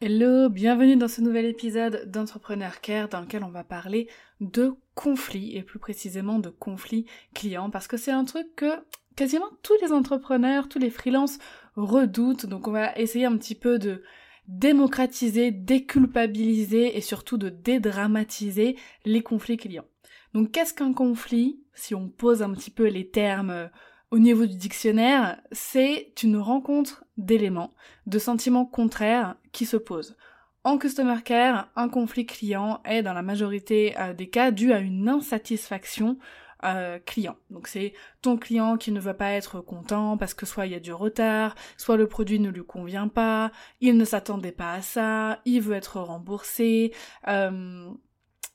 Hello, bienvenue dans ce nouvel épisode d'Entrepreneur Care dans lequel on va parler de conflits et plus précisément de conflits clients parce que c'est un truc que quasiment tous les entrepreneurs, tous les freelances redoutent. Donc on va essayer un petit peu de démocratiser, déculpabiliser et surtout de dédramatiser les conflits clients. Donc qu'est-ce qu'un conflit? Si on pose un petit peu les termes au niveau du dictionnaire, c'est une rencontre d'éléments, de sentiments contraires qui se posent. En Customer Care, un conflit client est dans la majorité euh, des cas dû à une insatisfaction euh, client. Donc c'est ton client qui ne va pas être content parce que soit il y a du retard, soit le produit ne lui convient pas, il ne s'attendait pas à ça, il veut être remboursé. Euh,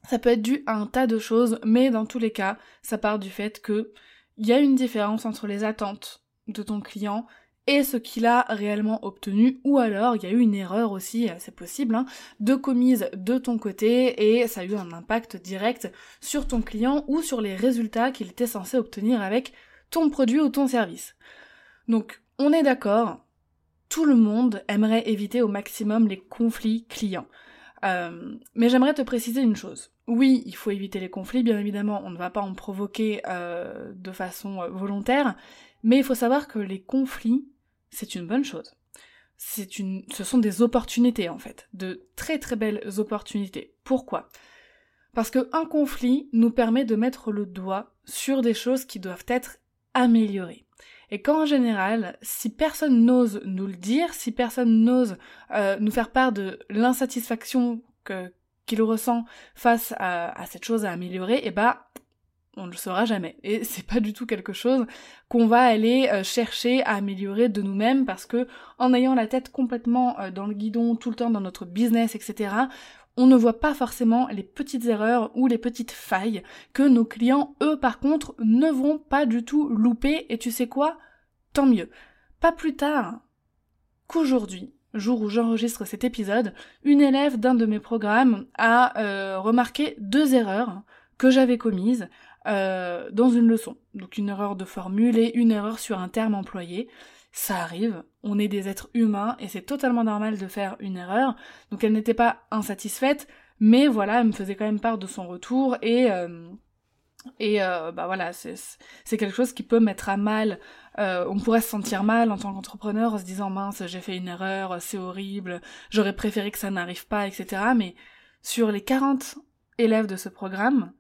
ça peut être dû à un tas de choses, mais dans tous les cas, ça part du fait que il y a une différence entre les attentes de ton client et ce qu'il a réellement obtenu, ou alors il y a eu une erreur aussi, euh, c'est possible, hein, de commise de ton côté et ça a eu un impact direct sur ton client ou sur les résultats qu'il était censé obtenir avec ton produit ou ton service. Donc on est d'accord, tout le monde aimerait éviter au maximum les conflits clients. Euh, mais j'aimerais te préciser une chose. Oui, il faut éviter les conflits, bien évidemment, on ne va pas en provoquer euh, de façon euh, volontaire, mais il faut savoir que les conflits, c'est une bonne chose. C'est une, ce sont des opportunités en fait, de très très belles opportunités. Pourquoi? Parce qu'un conflit nous permet de mettre le doigt sur des choses qui doivent être améliorées. Et quand en général, si personne n'ose nous le dire, si personne n'ose euh, nous faire part de l'insatisfaction qu'il ressent face à, cette chose à améliorer, et eh bah on ne le saura jamais. Et c'est pas du tout quelque chose qu'on va aller euh, chercher à améliorer de nous-mêmes parce que en ayant la tête complètement euh, dans le guidon tout le temps dans notre business, etc., on ne voit pas forcément les petites erreurs ou les petites failles que nos clients, eux, par contre, ne vont pas du tout louper. Et tu sais quoi? Tant mieux. Pas plus tard qu'aujourd'hui, jour où j'enregistre cet épisode, une élève d'un de mes programmes a euh, remarqué deux erreurs que j'avais commises euh, dans une leçon. Donc une erreur de formule et une erreur sur un terme employé. Ça arrive, on est des êtres humains et c'est totalement normal de faire une erreur. Donc elle n'était pas insatisfaite, mais voilà, elle me faisait quand même part de son retour et euh, et euh, bah voilà, c'est quelque chose qui peut mettre à mal. Euh, on pourrait se sentir mal en tant qu'entrepreneur en se disant mince, j'ai fait une erreur, c'est horrible, j'aurais préféré que ça n'arrive pas, etc. Mais sur les 40 élèves de ce programme,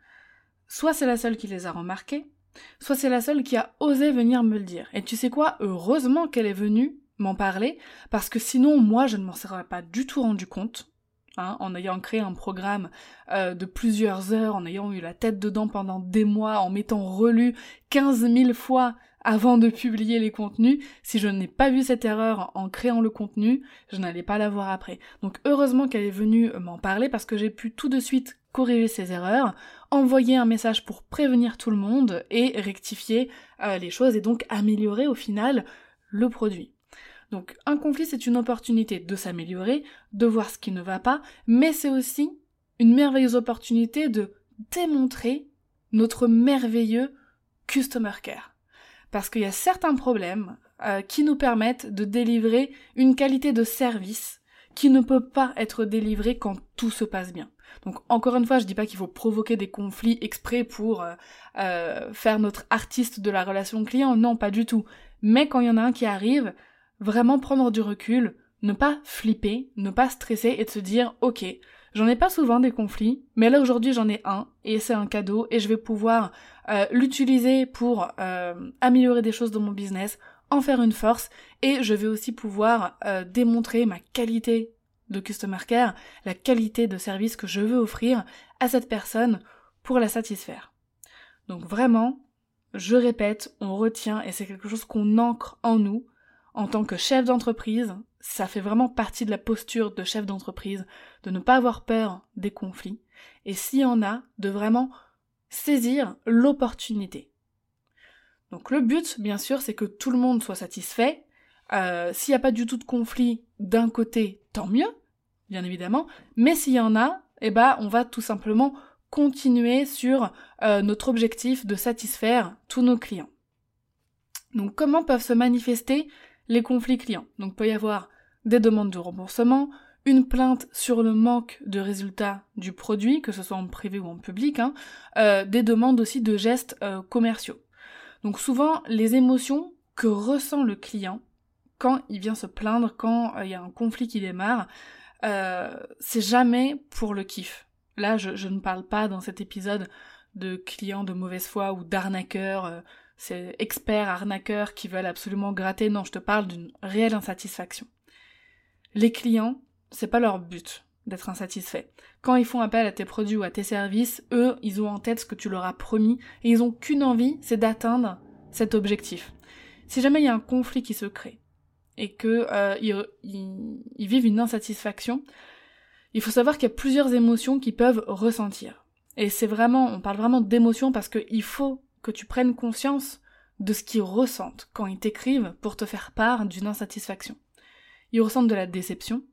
soit c'est la seule qui les a remarqués, soit c'est la seule qui a osé venir me le dire. Et tu sais quoi Heureusement qu'elle est venue m'en parler, parce que sinon moi je ne m'en serais pas du tout rendu compte. Hein, en ayant créé un programme euh, de plusieurs heures, en ayant eu la tête dedans pendant des mois, en m'étant relu 15 000 fois avant de publier les contenus, si je n'ai pas vu cette erreur en créant le contenu, je n'allais pas la voir après. Donc heureusement qu'elle est venue m'en parler parce que j'ai pu tout de suite corriger ces erreurs, envoyer un message pour prévenir tout le monde et rectifier euh, les choses et donc améliorer au final le produit. Donc un conflit c'est une opportunité de s'améliorer, de voir ce qui ne va pas, mais c'est aussi une merveilleuse opportunité de démontrer notre merveilleux customer care. Parce qu'il y a certains problèmes euh, qui nous permettent de délivrer une qualité de service qui ne peut pas être délivrée quand tout se passe bien. Donc encore une fois, je dis pas qu'il faut provoquer des conflits exprès pour euh, euh, faire notre artiste de la relation client, non, pas du tout. Mais quand il y en a un qui arrive, vraiment prendre du recul, ne pas flipper, ne pas stresser et de se dire ok, j'en ai pas souvent des conflits, mais là aujourd'hui j'en ai un et c'est un cadeau et je vais pouvoir euh, l'utiliser pour améliorer des choses dans mon business, en faire une force et je vais aussi pouvoir démontrer ma qualité de Customer Care, la qualité de service que je veux offrir à cette personne pour la satisfaire. Donc vraiment, je répète, on retient, et c'est quelque chose qu'on ancre en nous, en tant que chef d'entreprise, ça fait vraiment partie de la posture de chef d'entreprise, de ne pas avoir peur des conflits, et s'il y en a, de vraiment saisir l'opportunité. Donc le but, bien sûr, c'est que tout le monde soit satisfait. Euh, s'il n'y a pas du tout de conflit d'un côté, tant mieux, bien évidemment. Mais s'il y en a, eh ben, on va tout simplement continuer sur euh, notre objectif de satisfaire tous nos clients. Donc comment peuvent se manifester les conflits clients? Donc peut y avoir des demandes de remboursement, une plainte sur le manque de résultats du produit, que ce soit en privé ou en public, hein, euh, des demandes aussi de gestes euh, commerciaux. Donc souvent, les émotions que ressent le client quand il vient se plaindre, quand il y a un conflit qui démarre, c'est jamais pour le kiff. Là, je, ne parle pas dans cet épisode de clients de mauvaise foi ou d'arnaqueurs, euh, c'est experts arnaqueurs qui veulent absolument gratter. Non, je te parle d'une réelle insatisfaction. Les clients, c'est pas leur but d'être insatisfaits. Quand ils font appel à tes produits ou à tes services, eux, ils ont en tête ce que tu leur as promis et ils ont qu'une envie, c'est d'atteindre cet objectif. Si jamais il y a un conflit qui se crée et que euh, ils vivent une insatisfaction, il faut savoir qu'il y a plusieurs émotions qui peuvent ressentir. Et c'est vraiment, on parle vraiment d'émotions parce qu'il faut que tu prennes conscience de ce qu'ils ressentent quand ils t'écrivent pour te faire part d'une insatisfaction. Ils ressentent de la déception.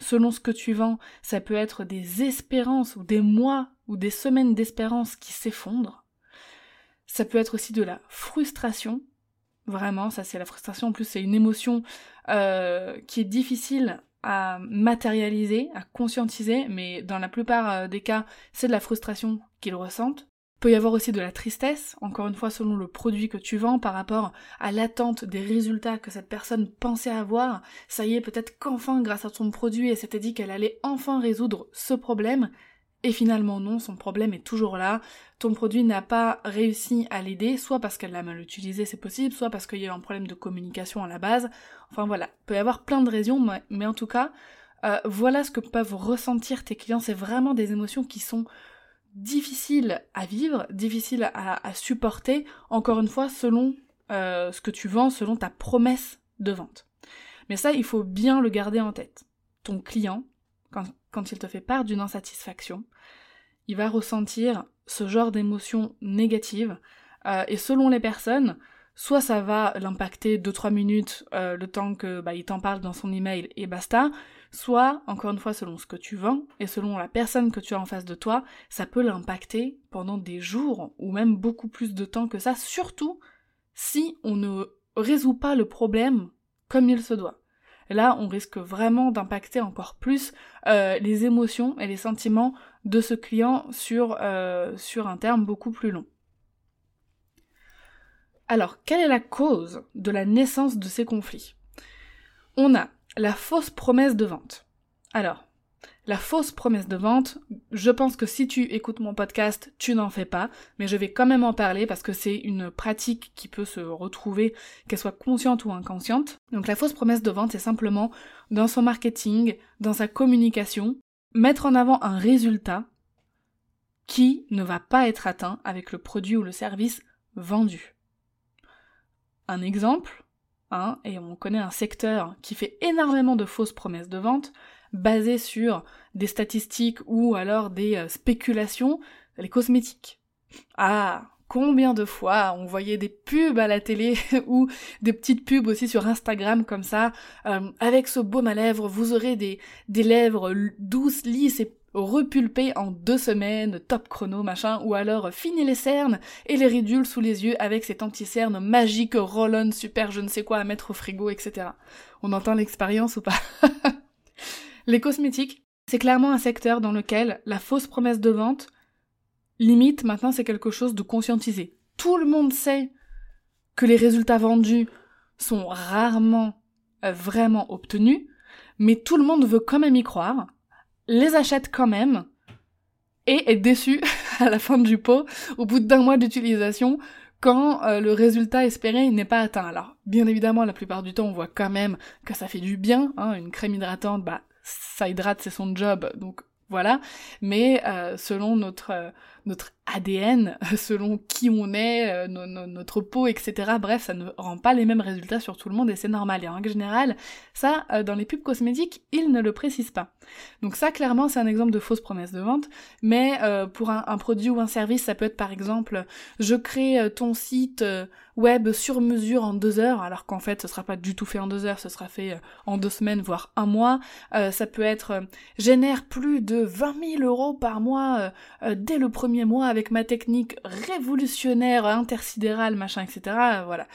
Selon ce que tu vends, ça peut être des espérances ou des mois ou des semaines d'espérance qui s'effondrent. Ça peut être aussi de la frustration. Vraiment, ça c'est la frustration. En plus, c'est une émotion euh, qui est difficile à matérialiser, à conscientiser, mais dans la plupart euh, des cas, c'est de la frustration qu'ils ressentent. Peut y avoir aussi de la tristesse, encore une fois selon le produit que tu vends par rapport à l'attente des résultats que cette personne pensait avoir. Ça y est, peut-être qu'enfin, grâce à ton produit, elle s'était dit qu'elle allait enfin résoudre ce problème, et finalement non, son problème est toujours là, ton produit n'a pas réussi à l'aider, soit parce qu'elle l'a mal utilisé, c'est possible, soit parce qu'il y a eu un problème de communication à la base. Enfin voilà, il peut y avoir plein de raisons, mais, en tout cas, euh, voilà ce que peuvent ressentir tes clients. C'est vraiment des émotions qui sont difficiles à vivre, difficiles à, supporter, encore une fois, selon euh, ce que tu vends, selon ta promesse de vente. Mais ça, il faut bien le garder en tête. Ton client, quand, quand il te fait part d'une insatisfaction, il va ressentir ce genre d'émotions négatives. Euh, et selon les personnes, soit ça va l'impacter 2-3 minutes euh, le temps que bah, il t'en parle dans son email et basta, soit, encore une fois, selon ce que tu vends et selon la personne que tu as en face de toi, ça peut l'impacter pendant des jours ou même beaucoup plus de temps que ça, surtout si on ne résout pas le problème comme il se doit. là, on risque vraiment d'impacter encore plus euh, les émotions et les sentiments de ce client sur, euh, sur un terme beaucoup plus long. Alors, quelle est la cause de la naissance de ces conflits? On a la fausse promesse de vente. Alors, la fausse promesse de vente, je pense que si tu écoutes mon podcast, tu n'en fais pas, mais je vais quand même en parler parce que c'est une pratique qui peut se retrouver, qu'elle soit consciente ou inconsciente. Donc la fausse promesse de vente, c'est simplement dans son marketing, dans sa communication, mettre en avant un résultat qui ne va pas être atteint avec le produit ou le service vendu. Un exemple, hein, et on connaît un secteur qui fait énormément de fausses promesses de vente, basées sur des statistiques ou alors des euh, spéculations, les cosmétiques. Ah, combien de fois on voyait des pubs à la télé ou des petites pubs aussi sur Instagram comme ça, euh, avec ce baume à lèvres, vous aurez des, des lèvres douces, lisses et repulpées en deux semaines, top chrono, machin, ou alors fini les cernes et les ridules sous les yeux avec cet anti-cernes magique, roll-on, super je ne sais quoi à mettre au frigo, etc. On entend l'expérience ou pas? Les cosmétiques, c'est clairement un secteur dans lequel la fausse promesse de vente limite maintenant c'est quelque chose de conscientisé. Tout le monde sait que les résultats vendus sont rarement euh, vraiment obtenus, mais tout le monde veut quand même y croire, les achète quand même, et est déçu à la fin du pot, au bout d'un mois d'utilisation, quand euh, le résultat espéré n'est pas atteint. Alors, bien évidemment, la plupart du temps, on voit quand même que ça fait du bien, hein, une crème hydratante, bah, ça hydrate, c'est son job, donc voilà. Mais euh, selon notre, euh, notre ADN, selon qui on est, euh, notre peau, etc. Bref, ça ne rend pas les mêmes résultats sur tout le monde et c'est normal. Et en règle générale, ça, euh, dans les pubs cosmétiques, ils ne le précisent pas. Donc ça, clairement, c'est un exemple de fausse promesse de vente. Mais euh, pour un, produit ou un service, ça peut être par exemple, je crée ton site web sur mesure en deux heures, alors qu'en fait, ce sera pas du tout fait en deux heures, ce sera fait en deux semaines, voire un mois. ça peut être, génère plus de 20 000 euros par mois dès le premier mois avec ma technique révolutionnaire, intersidérale, machin, etc. Voilà.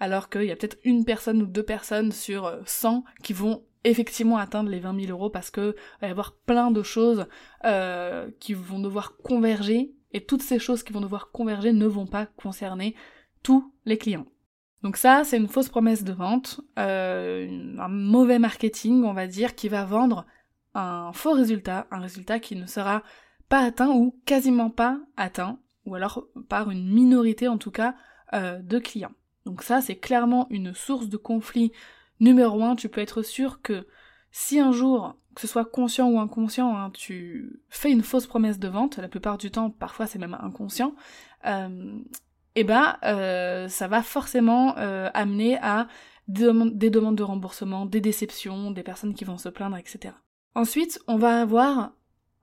Alors qu'il y a peut-être une personne ou deux personnes sur 100 euh, qui vont effectivement atteindre les 20 000 euros parce que va y avoir plein de choses euh, qui vont devoir converger et toutes ces choses qui vont devoir converger ne vont pas concerner tous les clients. Donc ça, c'est une fausse promesse de vente, euh, un mauvais marketing, on va dire, qui va vendre un faux résultat, un résultat qui ne sera pas atteint ou quasiment pas atteint, ou alors par une minorité en tout cas euh, de clients. Donc ça c'est clairement une source de conflit numéro un, tu peux être sûr que si un jour, que ce soit conscient ou inconscient, hein, tu fais une fausse promesse de vente, la plupart du temps parfois c'est même inconscient, euh, et eh ben euh, ça va forcément euh, amener à des demandes de remboursement, des déceptions, des personnes qui vont se plaindre, etc. Ensuite, on va avoir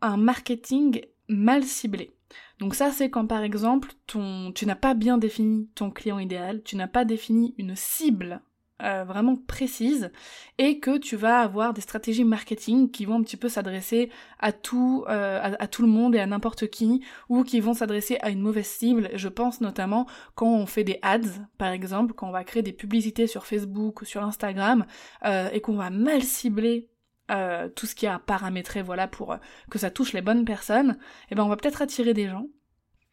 un marketing mal ciblé. Donc ça, c'est quand par exemple, ton, tu n'as pas bien défini ton client idéal, tu n'as pas défini une cible euh, vraiment précise et que tu vas avoir des stratégies marketing qui vont un petit peu s'adresser à tout euh, à, tout le monde et à n'importe qui ou qui vont s'adresser à une mauvaise cible. Je pense notamment quand on fait des ads par exemple, quand on va créer des publicités sur Facebook ou sur Instagram euh, et qu'on va mal cibler euh, tout ce qui a à paramétrer, voilà, pour euh, que ça touche les bonnes personnes, eh ben on va peut-être attirer des gens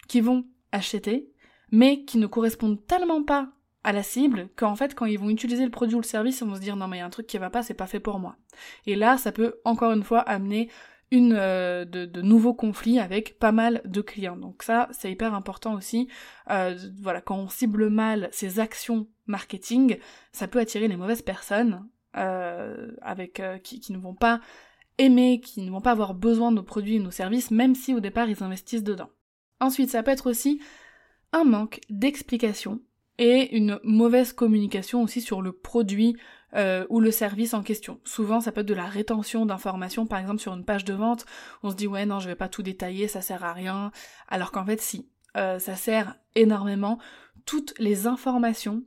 qui vont acheter, mais qui ne correspondent tellement pas à la cible qu'en fait quand ils vont utiliser le produit ou le service, ils vont se dire non mais il y a un truc qui va pas, c'est pas fait pour moi. Et là, ça peut encore une fois amener une euh, de, de, nouveaux conflits avec pas mal de clients. Donc ça, c'est hyper important aussi. voilà, quand on cible mal ses actions marketing, ça peut attirer les mauvaises personnes euh, avec euh, qui, qui, ne vont pas aimer, qui ne vont pas avoir besoin de nos produits et nos services, même si au départ ils investissent dedans. Ensuite, ça peut être aussi un manque d'explication et une mauvaise communication aussi sur le produit euh, ou le service en question. Souvent, ça peut être de la rétention d'informations, par exemple sur une page de vente, on se dit ouais non, je vais pas tout détailler, ça sert à rien, alors qu'en fait si, ça sert énormément. Toutes les informations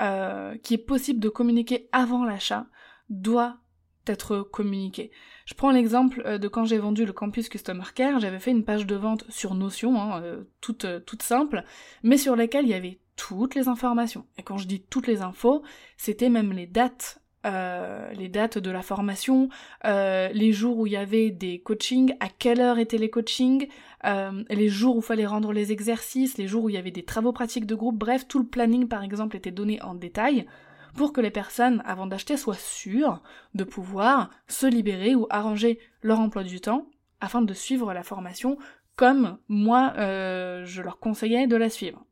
euh, qui est possible de communiquer avant l'achat doit être communiqué. Je prends l'exemple euh, de quand j'ai vendu le Campus Customer Care, j'avais fait une page de vente sur Notion, hein, euh, toute, toute simple, mais sur laquelle il y avait toutes les informations. Et quand je dis toutes les infos, c'était même les dates euh, les dates de la formation, euh, les jours où il y avait des coachings, à quelle heure étaient les coachings, euh, les jours où fallait rendre les exercices, les jours où il y avait des travaux pratiques de groupe, bref, tout le planning par exemple était donné en détail pour que les personnes, avant d'acheter, soient sûres de pouvoir se libérer ou arranger leur emploi du temps afin de suivre la formation comme moi je leur conseillais de la suivre.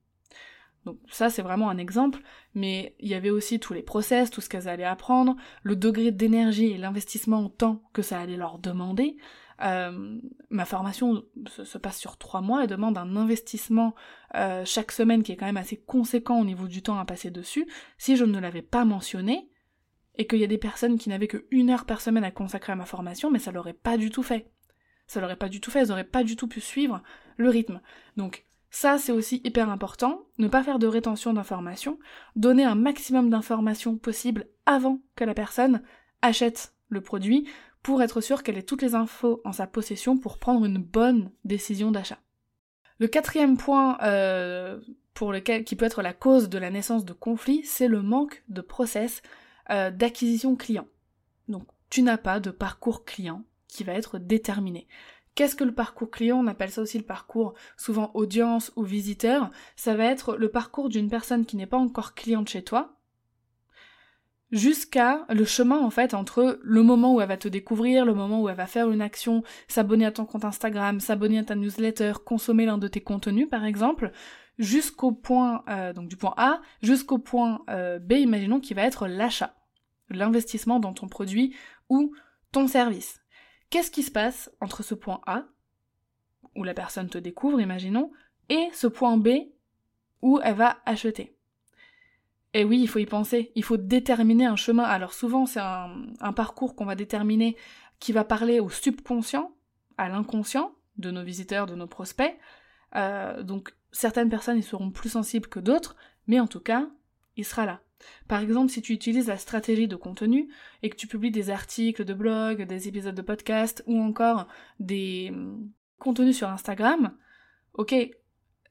Donc ça c'est vraiment un exemple, mais il y avait aussi tous les process, tout ce qu'elles allaient apprendre, le degré d'énergie et l'investissement en temps que ça allait leur demander. Euh, ma formation se, passe sur trois mois et demande un investissement euh, chaque semaine qui est quand même assez conséquent au niveau du temps à passer dessus. Si je ne l'avais pas mentionné, et qu'il y a des personnes qui n'avaient que une heure par semaine à consacrer à ma formation, mais ça l'aurait pas du tout fait. Ça l'aurait pas du tout fait, elles auraient pas du tout pu suivre le rythme. Donc ça, c'est aussi hyper important, ne pas faire de rétention d'informations, donner un maximum d'informations possibles avant que la personne achète le produit pour être sûr qu'elle ait toutes les infos en sa possession pour prendre une bonne décision d'achat. Le quatrième point euh, pour lequel, qui peut être la cause de la naissance de conflits, c'est le manque de process euh, d'acquisition client. Donc tu n'as pas de parcours client qui va être déterminé. Qu'est-ce que le parcours client? On appelle ça aussi le parcours souvent audience ou visiteur. Ça va être le parcours d'une personne qui n'est pas encore cliente chez toi, jusqu'à le chemin en fait entre le moment où elle va te découvrir, le moment où elle va faire une action, s'abonner à ton compte Instagram, s'abonner à ta newsletter, consommer l'un de tes contenus par exemple, jusqu'au point euh, donc du point A jusqu'au point euh, B, imaginons qui va être l'achat, l'investissement dans ton produit ou ton service. Qu'est-ce qui se passe entre ce point A, où la personne te découvre, imaginons, et ce point B où elle va acheter? Et oui, il faut y penser, il faut déterminer un chemin. Alors souvent, c'est un, parcours qu'on va déterminer qui va parler au subconscient, à l'inconscient de nos visiteurs, de nos prospects. Euh, donc certaines personnes y seront plus sensibles que d'autres, mais en tout cas, il sera là. Par exemple, si tu utilises la stratégie de contenu et que tu publies des articles de blog, des épisodes de podcast ou encore des hum, contenus sur Instagram, ok,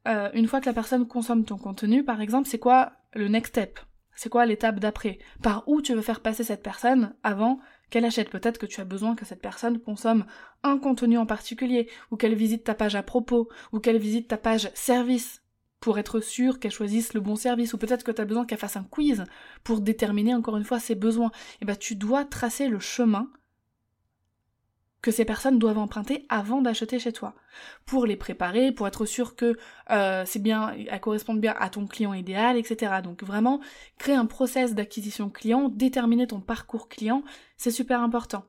euh, une fois que la personne consomme ton contenu, par exemple, c'est quoi le next step? C'est quoi l'étape d'après? Par où tu veux faire passer cette personne avant qu'elle achète? Peut-être que tu as besoin que cette personne consomme un contenu en particulier, ou qu'elle visite ta page à propos, ou qu'elle visite ta page service pour être sûr qu'elle choisisse le bon service, ou peut-être que tu as besoin qu'elle fasse un quiz pour déterminer encore une fois ses besoins. Et eh ben tu dois tracer le chemin que ces personnes doivent emprunter avant d'acheter chez toi, pour les préparer, pour être sûr que euh, c'est bien, elles correspondent bien à ton client idéal, etc. Donc vraiment, créer un process d'acquisition client, déterminer ton parcours client, c'est super important.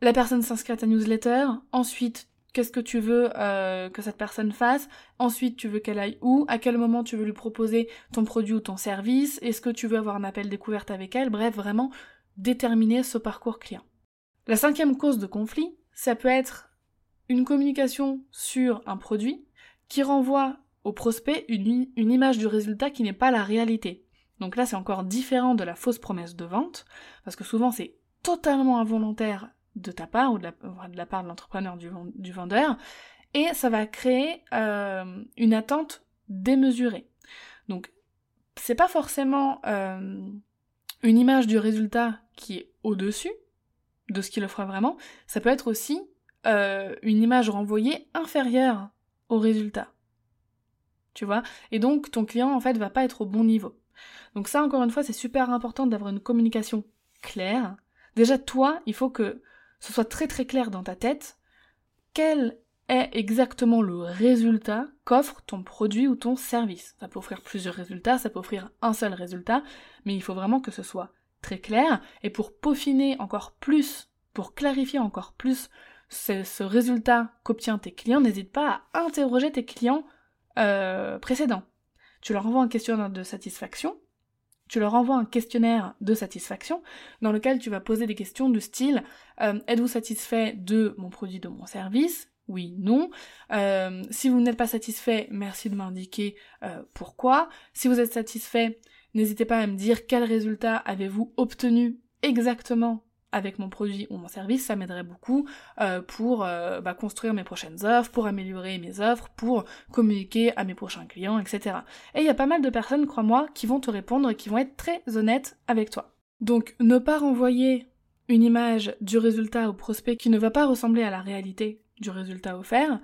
La personne s'inscrit à ta newsletter, ensuite qu'est-ce que tu veux euh, que cette personne fasse, ensuite tu veux qu'elle aille où, à quel moment tu veux lui proposer ton produit ou ton service, est-ce que tu veux avoir un appel découverte avec elle, bref, vraiment déterminer ce parcours client. La cinquième cause de conflit, ça peut être une communication sur un produit qui renvoie au prospect une, image du résultat qui n'est pas la réalité. Donc là, c'est encore différent de la fausse promesse de vente, parce que souvent c'est totalement involontaire de ta part ou de la, part de l'entrepreneur du, vendeur, et ça va créer euh, une attente démesurée. Donc, c'est pas forcément euh, une image du résultat qui est au-dessus, de ce qu'il offre vraiment, ça peut être aussi euh, une image renvoyée inférieure au résultat. Tu vois? Et donc ton client en fait va pas être au bon niveau. Donc ça encore une fois c'est super important d'avoir une communication claire. Déjà toi, il faut que ce soit très très clair dans ta tête quel est exactement le résultat qu'offre ton produit ou ton service. Ça peut offrir plusieurs résultats, ça peut offrir un seul résultat, mais il faut vraiment que ce soit très clair, et pour peaufiner encore plus, pour clarifier encore plus ce, résultat qu'obtient tes clients, n'hésite pas à interroger tes clients euh, précédents. Tu leur envoies un questionnaire de satisfaction, tu leur envoies un questionnaire de satisfaction dans lequel tu vas poser des questions du style euh, êtes-vous satisfait de mon produit, de mon service? Oui, non. Euh, si vous n'êtes pas satisfait, merci de m'indiquer pourquoi. Si vous êtes satisfait, N'hésitez pas à me dire quel résultat avez-vous obtenu exactement avec mon produit ou mon service, ça m'aiderait beaucoup euh, pour euh, bah, construire mes prochaines offres, pour améliorer mes offres, pour communiquer à mes prochains clients, etc. Et il y a pas mal de personnes, crois-moi, qui vont te répondre et qui vont être très honnêtes avec toi. Donc ne pas renvoyer une image du résultat au prospect qui ne va pas ressembler à la réalité du résultat offert.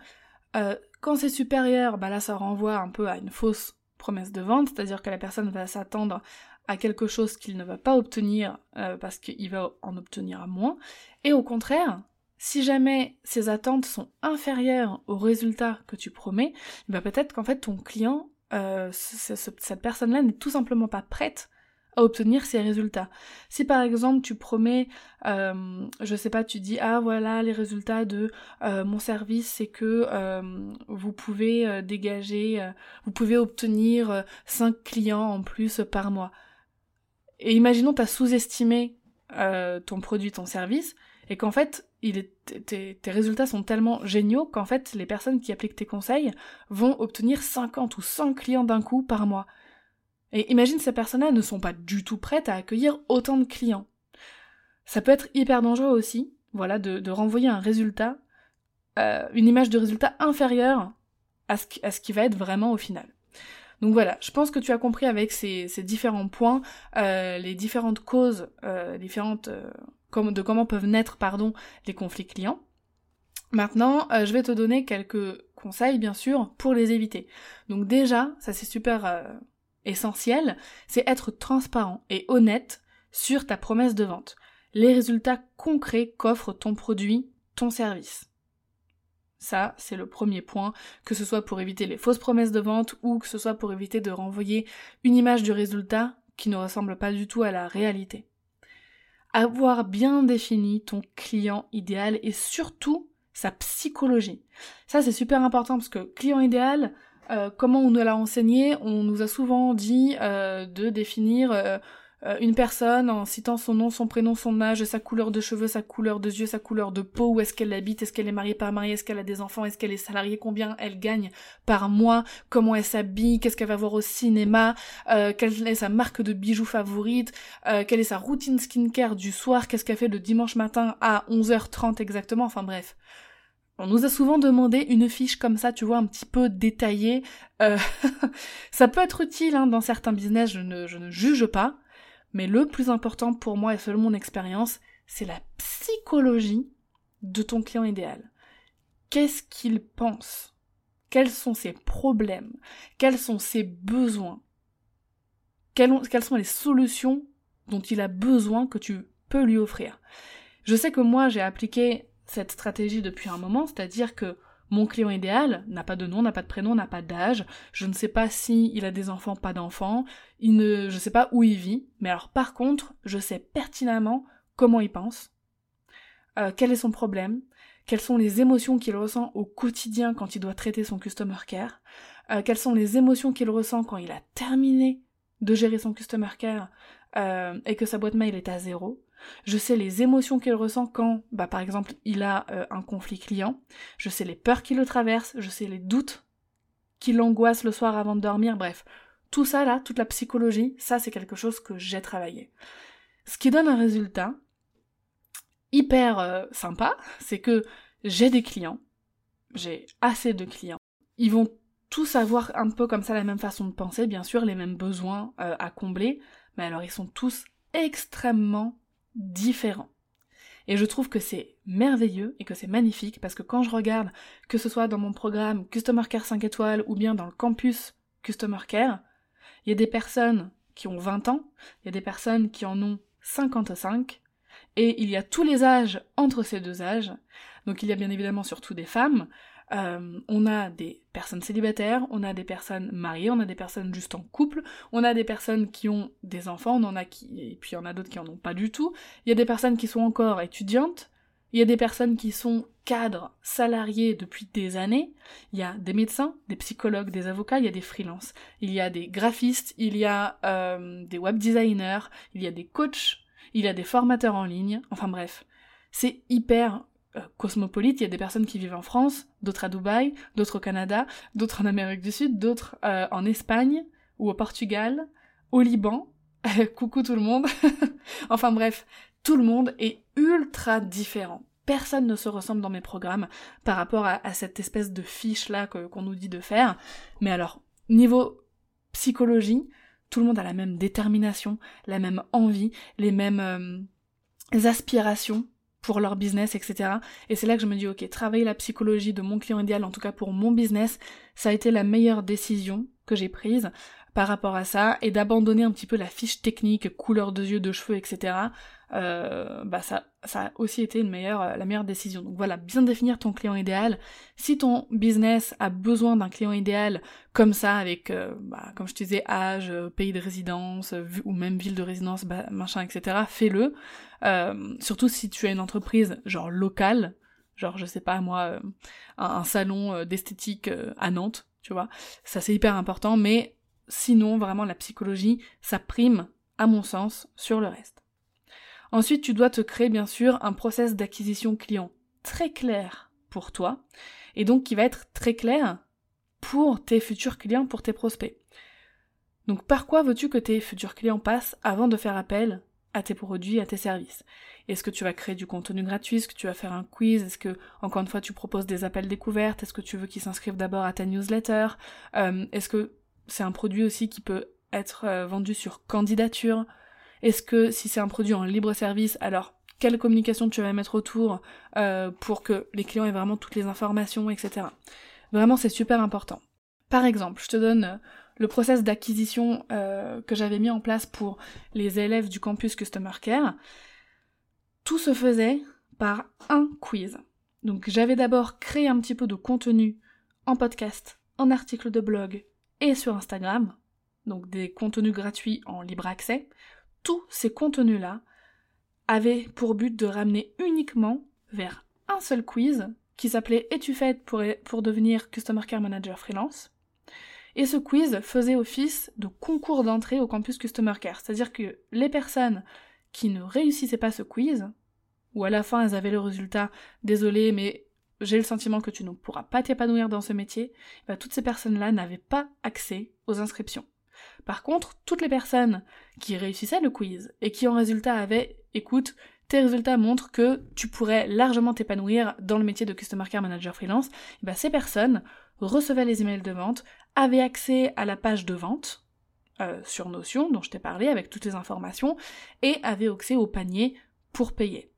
Euh, quand c'est supérieur, bah là ça renvoie un peu à une fausse promesse de vente, c'est-à-dire que la personne va s'attendre à quelque chose qu'il ne va pas obtenir euh, parce qu'il va en obtenir à moins. Et au contraire, si jamais ces attentes sont inférieures aux résultats que tu promets, bah peut-être qu'en fait ton client, euh, cette personne-là n'est tout simplement pas prête à obtenir ces résultats. Si par exemple tu promets, euh, je sais pas, tu dis ah voilà les résultats de euh, mon service c'est que vous pouvez dégager, vous pouvez obtenir 5 clients en plus par mois. Et imaginons tu as sous-estimé ton produit, ton service, et qu'en fait tes, résultats sont tellement géniaux qu'en fait les personnes qui appliquent tes conseils vont obtenir 50 ou 100 clients d'un coup par mois. Et imagine ces personnes-là ne sont pas du tout prêtes à accueillir autant de clients. Ça peut être hyper dangereux aussi, voilà, de, renvoyer un résultat, euh, une image de résultat inférieure à ce, à ce qui va être vraiment au final. Donc voilà, je pense que tu as compris avec ces, différents points, euh, les différentes causes, euh, différentes de comment peuvent naître pardon, les conflits clients. Maintenant, je vais te donner quelques conseils, bien sûr, pour les éviter. Donc déjà, ça c'est super essentiel, c'est être transparent et honnête sur ta promesse de vente, les résultats concrets qu'offre ton produit, ton service. Ça, c'est le premier point, que ce soit pour éviter les fausses promesses de vente ou que ce soit pour éviter de renvoyer une image du résultat qui ne ressemble pas du tout à la réalité. Avoir bien défini ton client idéal et surtout sa psychologie. Ça, c'est super important parce que client idéal, euh, comment on nous l'a enseigné, on nous a souvent dit euh, de définir euh, une personne en citant son nom, son prénom, son âge, sa couleur de cheveux, sa couleur de yeux, sa couleur de peau, où est-ce qu'elle habite, est-ce qu'elle est mariée, pas mariée, est-ce qu'elle a des enfants, est-ce qu'elle est salariée, combien elle gagne par mois, comment elle s'habille, qu'est-ce qu'elle va voir au cinéma, quelle est sa marque de bijoux favorite, quelle est sa routine skincare du soir, qu'est-ce qu'elle fait le dimanche matin à 11h30 exactement, enfin bref. On nous a souvent demandé une fiche comme ça, tu vois, un petit peu détaillée. Euh, ça peut être utile hein, dans certains business, je ne, je ne juge pas. Mais le plus important pour moi et selon mon expérience, c'est la psychologie de ton client idéal. Qu'est-ce qu'il pense? Quels sont ses problèmes? Quels sont ses besoins? Quelles, sont les solutions dont il a besoin que tu peux lui offrir? Je sais que moi j'ai appliqué cette stratégie depuis un moment, c'est-à-dire que mon client idéal n'a pas de nom, n'a pas de prénom, n'a pas d'âge, je ne sais pas si il a des enfants, pas d'enfants, il ne, je sais pas où il vit, mais alors par contre, je sais pertinemment comment il pense, euh, quel est son problème, quelles sont les émotions qu'il ressent au quotidien quand il doit traiter son customer care, euh, quelles sont les émotions qu'il ressent quand il a terminé de gérer son customer care euh, et que sa boîte mail est à zéro, je sais les émotions qu'il ressent quand, bah, par exemple, il a euh, un conflit client. Je sais les peurs qui le traversent. Je sais les doutes qui l'angoissent le soir avant de dormir. Bref, tout ça là, toute la psychologie, ça c'est quelque chose que j'ai travaillé. Ce qui donne un résultat hyper euh, sympa, c'est que j'ai des clients, j'ai assez de clients. Ils vont tous avoir un peu comme ça la même façon de penser, bien sûr, les mêmes besoins euh, à combler, mais alors ils sont tous extrêmement différents. Et je trouve que c'est merveilleux et que c'est magnifique parce que quand je regarde, que ce soit dans mon programme Customer Care 5 étoiles ou bien dans le campus Customer Care, il y a des personnes qui ont 20 ans, il y a des personnes qui en ont 55, et il y a tous les âges entre ces deux âges. Donc il y a bien évidemment surtout des femmes, euh, on a des personnes célibataires, on a des personnes mariées, on a des personnes juste en couple, on a des personnes qui ont des enfants, on en a qui, et puis il y en a d'autres qui en ont pas du tout. Il y a des personnes qui sont encore étudiantes, il y a des personnes qui sont cadres, salariés depuis des années, il y a des médecins, des psychologues, des avocats, il y a des freelances, il y a des graphistes, il y a euh, des web designers, il y a des coachs, il y a des formateurs en ligne, enfin bref. C'est hyper euh, cosmopolite, il y a des personnes qui vivent en France, d'autres à Dubaï, d'autres au Canada, d'autres en Amérique du Sud, d'autres euh, en Espagne ou au Portugal, au Liban. Coucou tout le monde. enfin bref, tout le monde est ultra différent. Personne ne se ressemble dans mes programmes par rapport à, cette espèce de fiche là qu'on nous dit de faire. Mais alors, niveau psychologie, tout le monde a la même détermination, la même envie, les mêmes euh, aspirations pour leur business, etc. Et c'est là que je me dis, ok, travailler la psychologie de mon client idéal, en tout cas pour mon business, ça a été la meilleure décision que j'ai prise par rapport à ça, et d'abandonner un petit peu la fiche technique, couleur de yeux, de cheveux, etc. Euh, bah ça, ça a aussi été une meilleure, la meilleure décision. Donc voilà, bien définir ton client idéal. Si ton business a besoin d'un client idéal comme ça, avec, euh, bah, comme je te disais, âge, pays de résidence, ou même ville de résidence, bah, machin, etc., fais-le. Euh, surtout si tu as une entreprise genre locale, genre je sais pas moi, euh, un, salon euh, d'esthétique à Nantes, tu vois, ça c'est hyper important, mais sinon vraiment la psychologie, ça prime, à mon sens, sur le reste. Ensuite, tu dois te créer bien sûr un process d'acquisition client très clair pour toi, et donc qui va être très clair pour tes futurs clients, pour tes prospects. Donc par quoi veux-tu que tes futurs clients passent avant de faire appel à tes produits, à tes services? Est-ce que tu vas créer du contenu gratuit? Est-ce que tu vas faire un quiz? Est-ce que, encore une fois, tu proposes des appels découvertes? Est-ce que tu veux qu'ils s'inscrivent d'abord à ta newsletter? Euh, Est-ce que c'est un produit aussi qui peut être euh, vendu sur candidature Est-ce que si c'est un produit en libre service, alors quelle communication tu vas mettre autour euh, pour que les clients aient vraiment toutes les informations, etc. Vraiment, c'est super important. Par exemple, je te donne le process d'acquisition euh, que j'avais mis en place pour les élèves du campus Customer Care, tout se faisait par un quiz. Donc j'avais d'abord créé un petit peu de contenu en podcast, en article de blog et sur Instagram, donc des contenus gratuits en libre accès. Tous ces contenus-là avaient pour but de ramener uniquement vers un seul quiz qui s'appelait Es-tu faite pour, pour devenir Customer Care Manager freelance? Et ce quiz faisait office de concours d'entrée au campus Customer Care. C'est-à-dire que les personnes qui ne réussissaient pas ce quiz, ou à la fin elles avaient le résultat, désolé, mais j'ai le sentiment que tu ne pourras pas t'épanouir dans ce métier, bah, toutes ces personnes-là n'avaient pas accès aux inscriptions. Par contre, toutes les personnes qui réussissaient le quiz et qui en résultat avaient, écoute, tes résultats montrent que tu pourrais largement t'épanouir dans le métier de Customer Care Manager Freelance, bah, ces personnes recevaient les emails de vente, avaient accès à la page de vente euh, sur Notion dont je t'ai parlé avec toutes les informations et avaient accès au panier pour payer.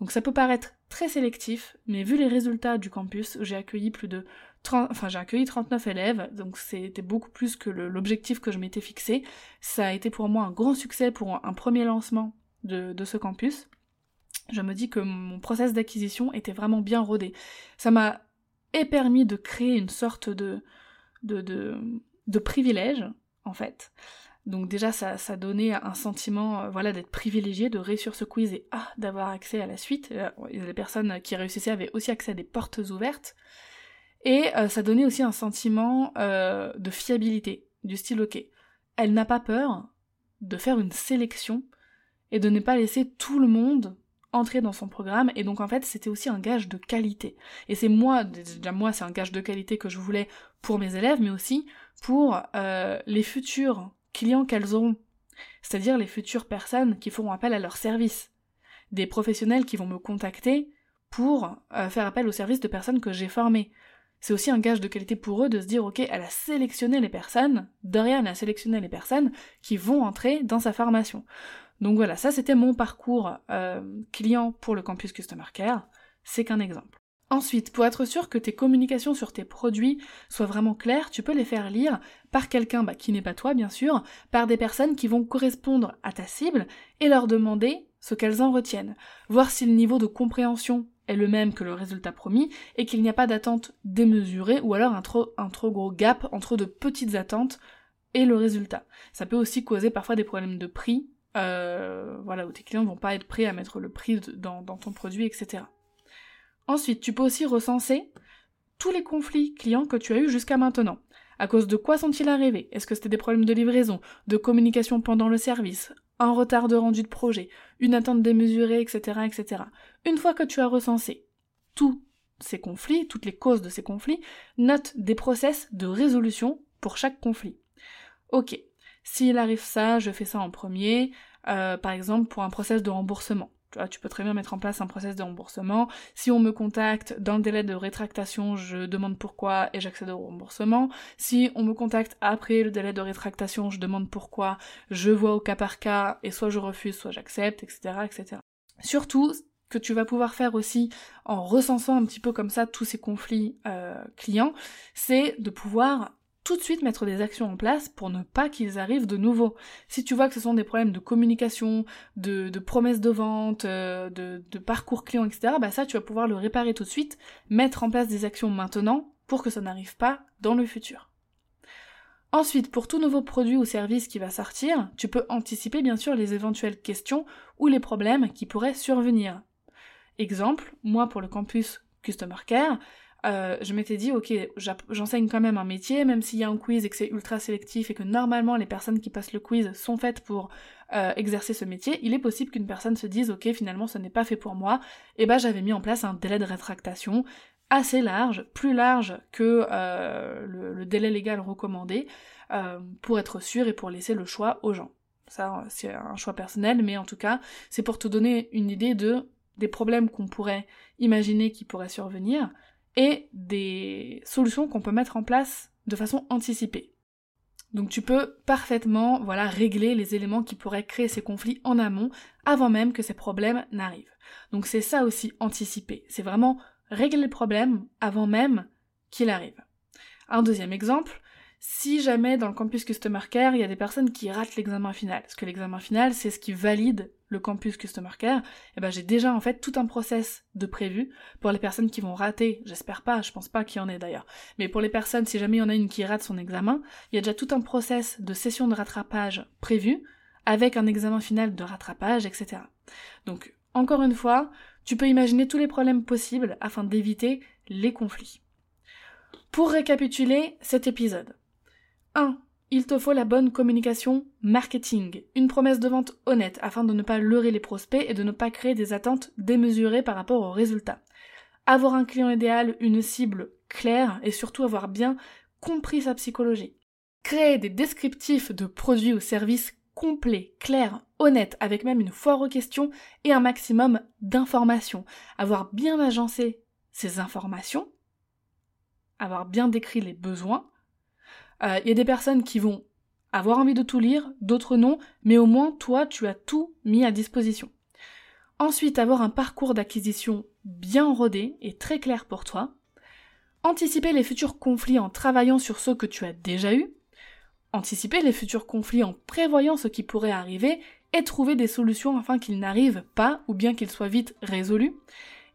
Donc ça peut paraître très sélectif, mais vu les résultats du campus, j'ai accueilli plus de 30, enfin j'ai accueilli 39 élèves, donc c'était beaucoup plus que l'objectif que je m'étais fixé. Ça a été pour moi un grand succès pour un, premier lancement de, ce campus. Je me dis que mon process d'acquisition était vraiment bien rodé. Ça m'a permis de créer une sorte de, de, privilège, en fait. Donc déjà, ça, ça donnait un sentiment euh, voilà, d'être privilégié, de réussir ce quiz et ah, d'avoir accès à la suite. Euh, les personnes qui réussissaient avaient aussi accès à des portes ouvertes. Et euh, ça donnait aussi un sentiment de fiabilité, du style ok, elle n'a pas peur de faire une sélection et de ne pas laisser tout le monde entrer dans son programme et donc en fait c'était aussi un gage de qualité et c'est moi déjà moi c'est un gage de qualité que je voulais pour mes élèves mais aussi pour les futurs clients qu'elles auront, c'est-à-dire les futures personnes qui feront appel à leurs services, des professionnels qui vont me contacter pour euh, faire appel aux services de personnes que j'ai formées. C'est aussi un gage de qualité pour eux de se dire ok, elle a sélectionné les personnes, Dorian a sélectionné les personnes qui vont entrer dans sa formation. Donc voilà, ça c'était mon parcours euh, client pour le campus Customer Care, c'est qu'un exemple. Ensuite, pour être sûr que tes communications sur tes produits soient vraiment claires, tu peux les faire lire par quelqu'un bah, qui n'est pas toi, bien sûr, par des personnes qui vont correspondre à ta cible et leur demander ce qu'elles en retiennent, voir si le niveau de compréhension est le même que le résultat promis et qu'il n'y a pas d'attente démesurée ou alors un trop, gros gap entre de petites attentes et le résultat. Ça peut aussi causer parfois des problèmes de prix, euh, voilà, où tes clients vont pas être prêts à mettre le prix dans ton produit, etc. Ensuite, tu peux aussi recenser tous les conflits clients que tu as eus jusqu'à maintenant. À cause de quoi sont-ils arrivés? Est-ce que c'était des problèmes de livraison, de communication pendant le service, un retard de rendu de projet, une attente démesurée, etc., etc. Une fois que tu as recensé tous ces conflits, toutes les causes de ces conflits, note des process de résolution pour chaque conflit. Ok, s'il arrive ça, je fais ça en premier, euh, par exemple pour un process de remboursement. Tu, peux très bien mettre en place un process de remboursement. Si on me contacte dans le délai de rétractation, je demande pourquoi et j'accède au remboursement. Si on me contacte après le délai de rétractation, je demande pourquoi, je vois au cas par cas et soit je refuse, soit j'accepte, etc., etc. Surtout, que tu vas pouvoir faire aussi en recensant un petit peu comme ça tous ces conflits euh, clients, c'est de pouvoir tout de suite mettre des actions en place pour ne pas qu'ils arrivent de nouveau. Si tu vois que ce sont des problèmes de communication, de, promesses de vente, euh, de, parcours client, etc., bah ça tu vas pouvoir le réparer tout de suite, mettre en place des actions maintenant pour que ça n'arrive pas dans le futur. Ensuite, pour tout nouveau produit ou service qui va sortir, tu peux anticiper bien sûr les éventuelles questions ou les problèmes qui pourraient survenir. Exemple, moi pour le campus Customer Care, euh, je m'étais dit, ok, j'enseigne quand même un métier, même s'il y a un quiz et que c'est ultra sélectif et que normalement les personnes qui passent le quiz sont faites pour euh, exercer ce métier, il est possible qu'une personne se dise, ok, finalement ce n'est pas fait pour moi, et ben j'avais mis en place un délai de rétractation assez large, plus large que euh, le, délai légal recommandé, pour être sûr et pour laisser le choix aux gens. Ça, c'est un choix personnel, mais en tout cas, c'est pour te donner une idée de des problèmes qu'on pourrait imaginer qui pourraient survenir, et des solutions qu'on peut mettre en place de façon anticipée. Donc tu peux parfaitement voilà régler les éléments qui pourraient créer ces conflits en amont avant même que ces problèmes n'arrivent. Donc c'est ça aussi anticiper, c'est vraiment régler le problème avant même qu'il arrive. Un deuxième exemple, si jamais dans le campus Customer Care, il y a des personnes qui ratent l'examen final, parce que l'examen final, c'est ce qui valide le campus Customer Care, et eh ben j'ai déjà en fait tout un process de prévu pour les personnes qui vont rater, j'espère pas, je pense pas qu'il y en ait d'ailleurs, mais pour les personnes, si jamais il y en a une qui rate son examen, il y a déjà tout un process de session de rattrapage prévu, avec un examen final de rattrapage, etc. Donc, encore une fois, Tu peux imaginer tous les problèmes possibles afin d'éviter les conflits. Pour récapituler cet épisode. 1. Il te faut la bonne communication marketing, une promesse de vente honnête afin de ne pas leurrer les prospects et de ne pas créer des attentes démesurées par rapport aux résultats. Avoir un client idéal, une cible claire et surtout avoir bien compris sa psychologie. Créer des descriptifs de produits ou services complets, clairs, honnêtes, avec même une foire aux questions et un maximum d'informations. Avoir bien agencé ces informations, avoir bien décrit les besoins, il euh, y a des personnes qui vont avoir envie de tout lire, d'autres non, mais au moins toi, tu as tout mis à disposition. Ensuite, avoir un parcours d'acquisition bien rodé et très clair pour toi. Anticiper les futurs conflits en travaillant sur ceux que tu as déjà eus. Anticiper les futurs conflits en prévoyant ce qui pourrait arriver et trouver des solutions afin qu'ils n'arrivent pas ou bien qu'ils soient vite résolus.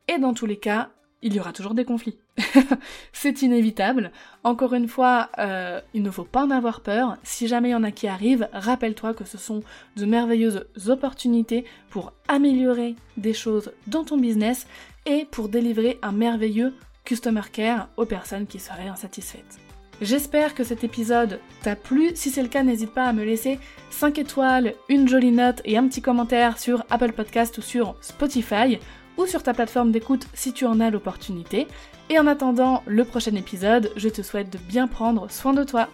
Et dans tous les cas, il y aura toujours des conflits. c'est inévitable. Encore une fois, euh, il ne faut pas en avoir peur. Si jamais il y en a qui arrivent, rappelle-toi que ce sont de merveilleuses opportunités pour améliorer des choses dans ton business et pour délivrer un merveilleux customer care aux personnes qui seraient insatisfaites. J'espère que cet épisode t'a plu. Si c'est le cas, n'hésite pas à me laisser 5 étoiles, une jolie note et un petit commentaire sur Apple Podcast ou sur Spotify ou sur ta plateforme d'écoute si tu en as l'opportunité. Et en attendant le prochain épisode, je te souhaite de bien prendre soin de toi.